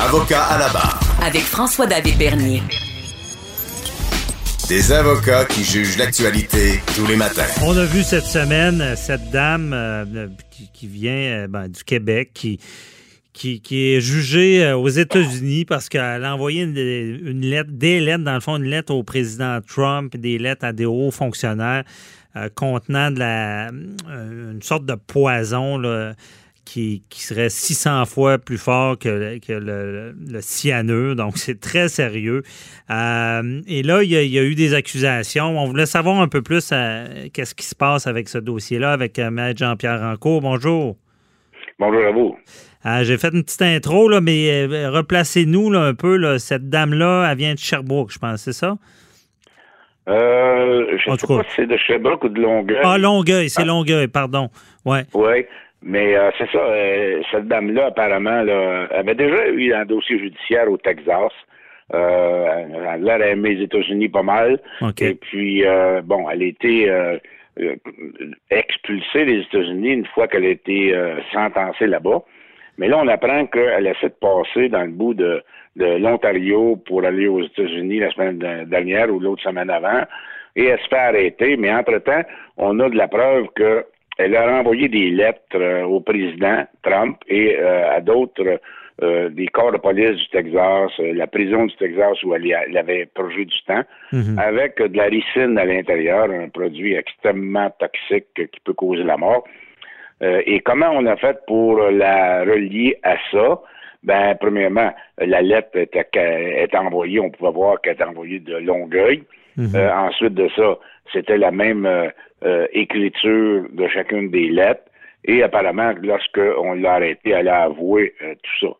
Avocat à la barre. Avec François-David Bernier. Des avocats qui jugent l'actualité tous les matins. On a vu cette semaine euh, cette dame euh, qui, qui, vient euh, ben, du Québec qui, qui, qui, est jugée aux États-Unis parce qu'elle a envoyé une, une, lettre, des lettres, dans le fond, une lettre au président Trump, des lettres à des hauts fonctionnaires contenant de la, une sorte de poison. Là, qui, serait 600 fois plus fort que, le, le, cyanure. Donc, c'est très sérieux. Euh, et là, il y, a, eu des accusations. On voulait savoir un peu plus euh, qu'est-ce qui se passe avec ce dossier-là, avec euh, Maître Jean-Pierre Rancourt. Bonjour. Bonjour à vous. J'ai fait une petite intro, là, mais replacez-nous un peu. cette dame-là, elle vient de Sherbrooke, je pense, c'est ça? je ne sais pas si c'est de Sherbrooke ou de Longueuil. Ah, Longueuil, c'est ah. Longueuil, pardon. Ouais. Oui. Mais euh, c'est ça, euh, cette dame-là, apparemment, là, avait déjà eu un dossier judiciaire au Texas. Euh, elle a aimé les États-Unis pas mal. Et puis, euh, bon, elle a été expulsée des États-Unis une fois qu'elle a été sentencée là-bas. Mais là, on apprend qu'elle essaie de passer dans le bout de, de l'Ontario pour aller aux États-Unis la semaine dernière ou l'autre semaine avant. Et elle se fait arrêter. Mais entre-temps, on a de la preuve que elle a renvoyé des lettres euh, au président Trump et euh, à d'autres euh, des corps de police du Texas, la prison du Texas où elle, avait projet du temps, mhm. avec de la ricine à l'intérieur, un produit extrêmement toxique qui peut causer la mort. et comment on a fait pour la relier à ça? Ben, premièrement, la lettre est envoyée, on pouvait voir qu'elle est envoyée de Longueuil. Mhm. ensuite de ça, c'était la même euh, écriture de chacune des lettres. Et apparemment, lorsqu'on l'a arrêté, elle a avoué euh, tout ça.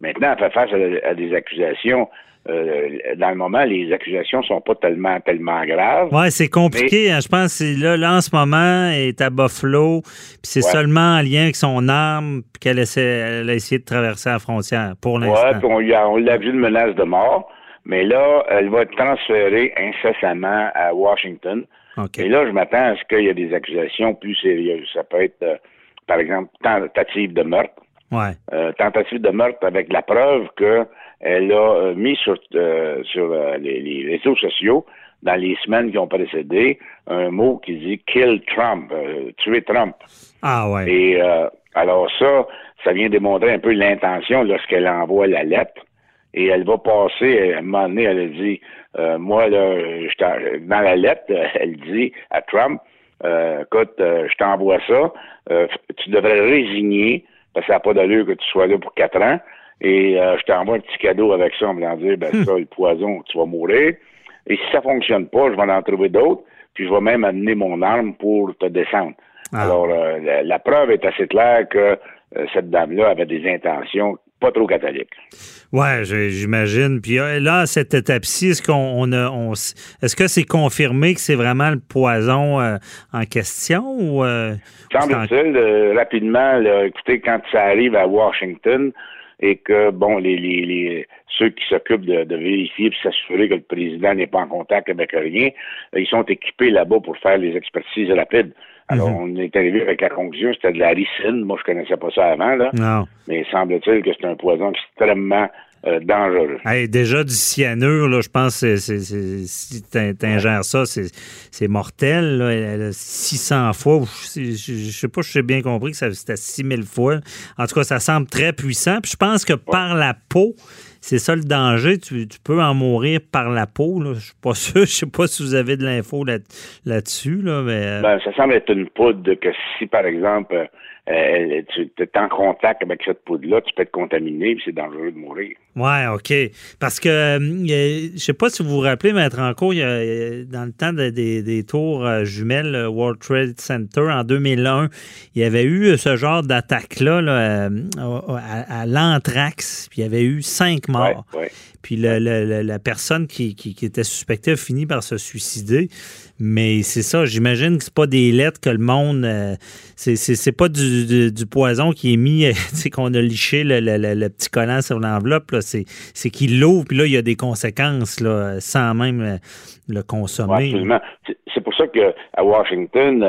Maintenant, elle fait face à, des accusations. Euh, dans le moment, les accusations sont pas tellement tellement graves. Ouais, c'est compliqué. Hein. je pense que là, là, en ce moment, elle est à Buffalo, puis c'est seulement en lien avec son arme qu'elle a essayé de traverser la frontière pour l'instant. Oui, on, on l'a vu une menace de mort, mais là, elle va être transférée incessamment à Washington. Et là, je m'attends à ce qu'il y ait des accusations plus sérieuses. Ça peut être, euh, par exemple, tentative de meurtre. Ouais. Euh, tentative de meurtre avec la preuve qu'elle a euh, mis sur, sur les, réseaux sociaux, dans les semaines qui ont précédé, un mot qui dit kill Trump, tuer Trump. Ah ouais. Et alors ça, ça vient démontrer un peu l'intention lorsqu'elle envoie la lettre et elle va passer, à un moment donné, elle a dit, euh, moi, là, dans la lettre, elle dit à Trump, euh, écoute, euh, je t'envoie ça, tu devrais résigner, parce que ça n'a pas d'allure que tu sois là pour quatre ans, et je t'envoie un petit cadeau avec ça, en me dire, ben hmm. ça, le poison, tu vas mourir, et si ça fonctionne pas, je vais en trouver d'autres, puis je vais même amener mon arme pour te descendre. Ah. Alors, la, preuve est assez claire que cette dame-là avait des intentions pas trop catholique. Ouais, j'imagine. Puis euh, là, à cette étape-ci, est-ce qu'on a, on, est-ce que c'est confirmé que c'est vraiment le poison euh, en question ou euh, Semble-t-il, rapidement, écoutez, quand ça arrive à Washington et que bon, les, les, les ceux qui s'occupent de, de, vérifier et s'assurer que le président n'est pas en contact avec rien, ils sont équipés là-bas pour faire les expertises rapides. Alors, mhm. on est arrivé avec la conclusion, c'était de la ricine. Moi, je connaissais pas ça avant, là. Non. Mais semble-t-il que c'est un poison extrêmement euh, dangereux. déjà du cyanure, là, je pense que si tu ingères ça, c'est mortel. Là. 600 fois, je, je, sais pas, je sais bien compris que c'était 6000 fois. En tout cas, ça semble très puissant. Puis je pense que par la peau, c'est ça le danger. Tu, peux en mourir par la peau. Là. Je suis pas sûr. Je sais pas si vous avez de l'info là, dessus là, mais... Euh, ben, ça semble être une poudre que si, par exemple, euh, tu es en contact avec cette poudre-là, tu peux être contaminé, puis c'est dangereux de mourir. Ouais, OK. Parce que, euh, je sais pas si vous vous rappelez, Maître Anco, il y a, dans le temps des, tours euh, jumelles World Trade Center en 2001, il y avait eu ce genre d'attaque-là à, l'anthrax, puis il y avait eu cinq morts. Puis la, personne qui, qui, était suspectée a fini par se suicider. Mais c'est ça, j'imagine que c'est pas des lettres que le monde. Euh, c'est pas du, poison qui est mis, c'est qu'on a liché le, petit collant sur l'enveloppe. C'est qu'il l'ouvre, puis là, il y a des conséquences là, sans même euh, le consommer. absolument. C'est pour ça qu'à Washington,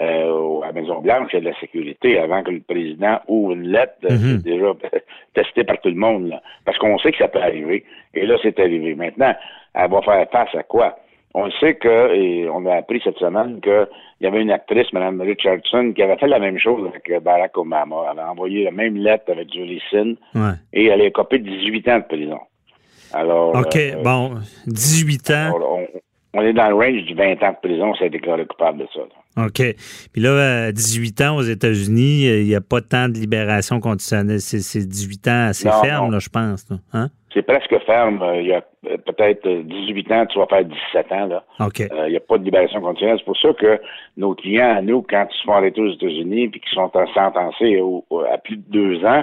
euh, à la Maison-Blanche, il y a de la sécurité avant que le président ouvre une lettre. Mhm. C'est déjà testé par tout le monde. Là, parce qu'on sait que ça peut arriver. Et là, c'est arrivé. Maintenant, elle va faire face à quoi? On sait que, et on a appris cette semaine qu'il y avait une actrice, Mme Richardson, qui avait fait la même chose avec Barack Obama. Elle a envoyé la même lettre avec Julie Sin et elle est copée de 18 ans de prison. Alors. OK, euh, bon, 18 ans. on, est dans le range du 20 ans de prison, a déclaré coupable de ça. OK. Puis là, 18 ans aux États-Unis, il n'y a pas tant de libération conditionnelle. C'est 18 ans assez ferme, là, je pense. Hein? C'est presque ferme. Il y a peut-être 18 ans, tu vas faire 17 ans. Là. Il n'y a pas de libération conditionnelle. C'est pour ça que nos clients, nous, quand ils se font arrêter aux États-Unis et qu'ils sont sentencés à plus de deux ans,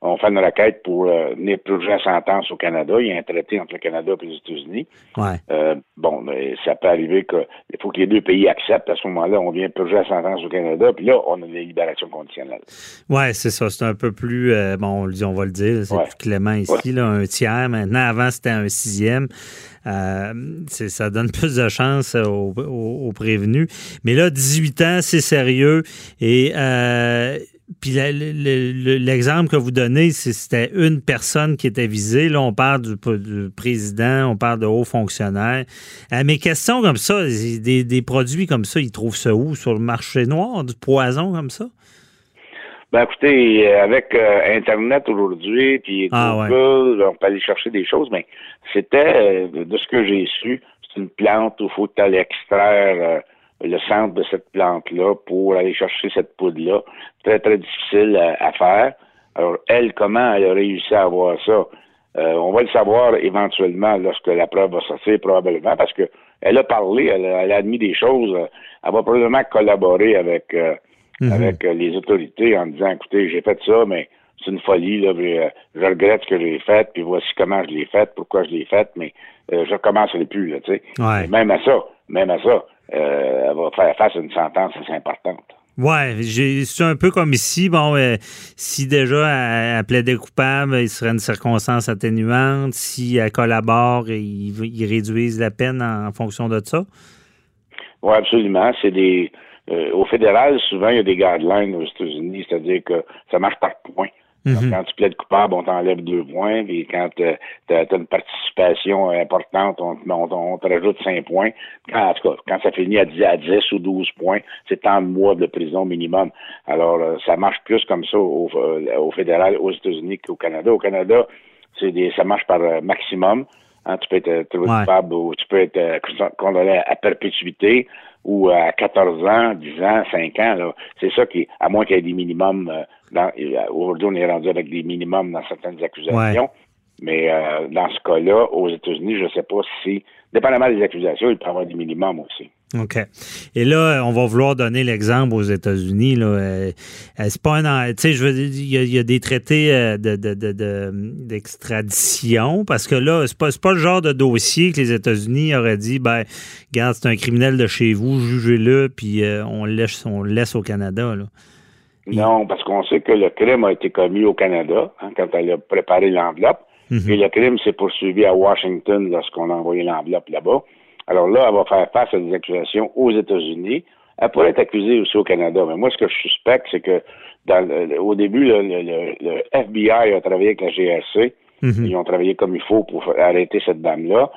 on fait une requête pour euh, venir purger la sentence au Canada. Il y a un traité entre le Canada et les États-Unis. Euh, bon, mais ça peut arriver qu'il faut que les deux pays acceptent. À ce moment-là, on vient purger la sentence au Canada, puis là, on a des libérations conditionnelles. Oui, c'est ça. C'est un peu plus, euh, bon, on va le dire, c'est plus clément ici, là, un tiers. Maintenant, avant, c'était un sixième. Euh, ça donne plus de chance aux, prévenus. Mais là, 18 ans, c'est sérieux. Et euh, puis l'exemple que vous donnez, c'était une personne qui était visée. Là, on parle du, président, on parle de hauts fonctionnaires. Euh, mes questions comme ça, des, produits comme ça, ils trouvent ça où? Sur le marché noir, du poison comme ça? Ben écoutez, avec euh, Internet aujourd'hui, puis ah, Google, on peut aller chercher des choses, mais c'était, euh, de ce que j'ai su, c'est une plante où il faut aller extraire le centre de cette plante-là pour aller chercher cette poudre-là. Très, très difficile à, faire. Alors, elle, comment elle a réussi à avoir ça? Euh, on va le savoir éventuellement lorsque la preuve va sortir, probablement, parce que elle a parlé, elle, a admis des choses. Elle va probablement collaborer avec, euh, mhm. avec euh, les autorités en disant, écoutez, j'ai fait ça, mais c'est une folie, là, je regrette ce que j'ai fait, puis voici comment je l'ai fait, pourquoi je l'ai fait, mais je recommencerai plus, là, tu sais. Même à ça, même à ça, euh, elle va faire face à une sentence assez importante. Ouais, c'est un peu comme ici. Bon, euh, si déjà elle, plaidait coupable, il serait une circonstance atténuante. Si elle collabore, ils, ils réduisent la peine en, fonction de ça. Oui, absolument. C'est des. Euh, au fédéral, souvent, il y a des guidelines aux États-Unis, c'est-à-dire que ça marche par points. Mhm. Quand tu plaides coupable, on t'enlève deux points. Et quand tu as, une participation importante, on, on, te rajoute cinq points. Quand, en tout cas, quand ça finit à 10, à 10 ou 12 points, c'est tant de mois de prison minimum. Alors, euh, ça marche plus comme ça au, euh, au fédéral aux États-Unis qu'au Canada. Au Canada, c'est des, ça marche par euh, maximum. Hein, tu peux être trouvé coupable ou tu peux être condamné à perpétuité ou à 14 ans, 10 ans, 5 ans. C'est ça qui, à moins qu'il y ait des minimums euh, aujourd'hui, on est rendu avec des minimums dans certaines accusations. Mais euh, dans ce cas-là, aux États-Unis, je ne sais pas si, dépendamment des accusations, il peut y avoir des minimums aussi. OK. Et là, on va vouloir donner l'exemple aux États-Unis. Là, euh, c'est pas un, tu sais, je veux dire, il y, a des traités d'extradition parce que là, c'est pas, pas le genre de dossier que les États-Unis auraient dit, ben, regarde, c'est un criminel de chez vous, jugez-le, puis on le laisse, on le laisse au Canada. Là. Non, parce qu'on sait que le crime a été commis au Canada hein, quand elle a préparé l'enveloppe. Mhm. Et le crime s'est poursuivi à Washington lorsqu'on a envoyé l'enveloppe là-bas. Alors là, elle va faire face à des accusations aux États-Unis. Elle pourrait être accusée aussi au Canada. Mais moi, ce que je suspecte, c'est que dans au début, le, FBI a travaillé avec la GRC. Mhm. Ils ont travaillé comme il faut pour arrêter cette dame-là.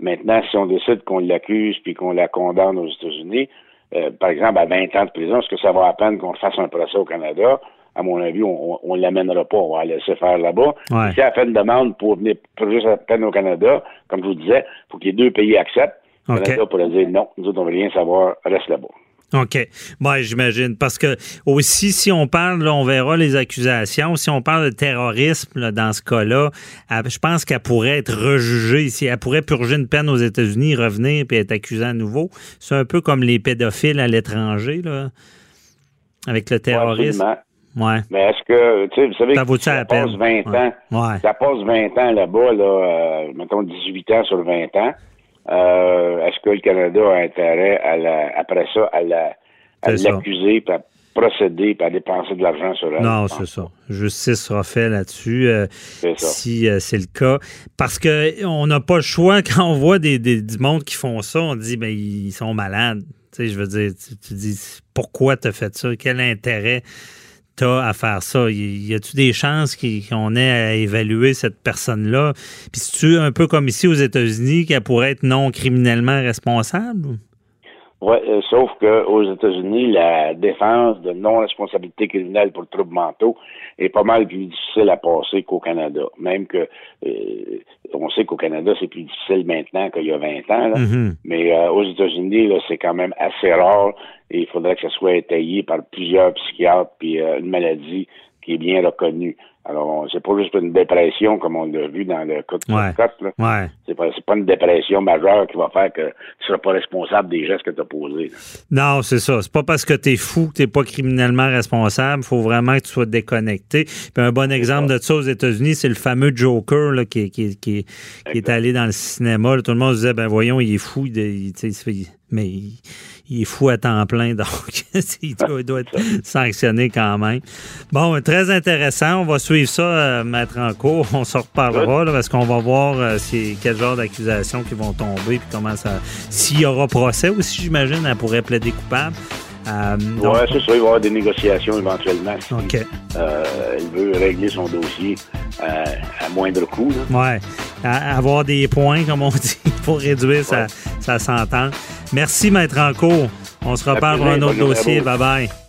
Maintenant, si on décide qu'on l'accuse puis qu'on la condamne aux États-Unis, euh, par exemple, à 20 ans de prison, est-ce que ça va à peine qu'on fasse un procès au Canada? À mon avis, on ne l'amènera pas. On va la laisser faire là-bas. Si elle fait une demande pour venir purger sa peine au Canada, comme je vous disais, il faut que les deux pays acceptent. Le Canada pourrait dire non, nous autres, on ne veut rien savoir, reste là-bas. OK. Moi, j'imagine. Parce que aussi, si on parle, là, on verra les accusations, si on parle de terrorisme là, dans ce cas-là, je pense qu'elle pourrait être rejugée. Si elle pourrait purger une peine aux États-Unis, revenir puis être accusée à nouveau. C'est un peu comme les pédophiles à l'étranger, là, avec le terrorisme. Ouais. Mais est-ce que, tu sais, vous savez, Ça que la passe peine? 20 ans, Ouais. ça passe 20 ans là-bas, là, euh, mettons 18 ans sur 20 ans. Euh, est-ce que le Canada a intérêt à la, après ça à la- l'accuser, puis à procéder, à dépenser de l'argent sur elle? Non, c'est ça. Justice sera faite là-dessus, euh, si euh, c'est le cas. Parce que on n'a pas le choix quand on voit des, des, du monde qui font ça, on dit ben ils sont malades. Tu sais, je veux dire, tu, tu dis pourquoi tu as fait ça? Quel intérêt à faire ça? Y, a-tu des chances qu'on ait à évaluer cette personne-là? Puis c'est-tu un peu comme ici aux États-Unis qu'elle pourrait être non criminellement responsable? Oui, sauf qu'aux États-Unis, la défense de non-responsabilité criminelle pour troubles mentaux est pas mal plus difficile à passer qu'au Canada. Même que euh, on sait qu'au Canada, c'est plus difficile maintenant qu'il y a 20 ans. là. Mhm. Mais euh, aux États-Unis, c'est quand même assez rare et il faudrait que ça soit étayé par plusieurs psychiatres puis euh, une maladie qui est bien reconnue. Alors, c'est pas juste une dépression comme on l'a vu dans le cas de Ouais. Là. Ouais. C'est pas, c'est pas une dépression majeure qui va faire que tu seras pas responsable des gestes que tu as posés. là. Non, c'est ça. C'est pas parce que t'es fou que t'es pas criminellement responsable. faut vraiment que tu sois déconnecté. Puis un bon exemple de ça aux États-Unis, c'est le fameux Joker là, qui, qui, qui, qui est allé dans le cinéma. là. Tout le monde se disait, ben voyons, il est fou. Il, il- tu mais il, il est fou à temps plein, donc il doit, il doit être sanctionné quand même. Bon, très intéressant. On va suivre ça, euh, mettre en cours. On s'en reparlera là, parce qu'on va voir euh, quel genre d'accusations qui vont tomber puis comment ça. S'il y aura procès aussi, j'imagine, elle pourrait plaider coupable. Euh, donc- ouais, c'est ça, il va y avoir des négociations éventuellement. si, OK. euh, veut régler son dossier euh, à moindre coût. À- avoir des points, comme on dit, pour réduire sa, sa sentence. Merci, Maître Encourt. On se reparle pour un autre dossier. vous. Bye bye.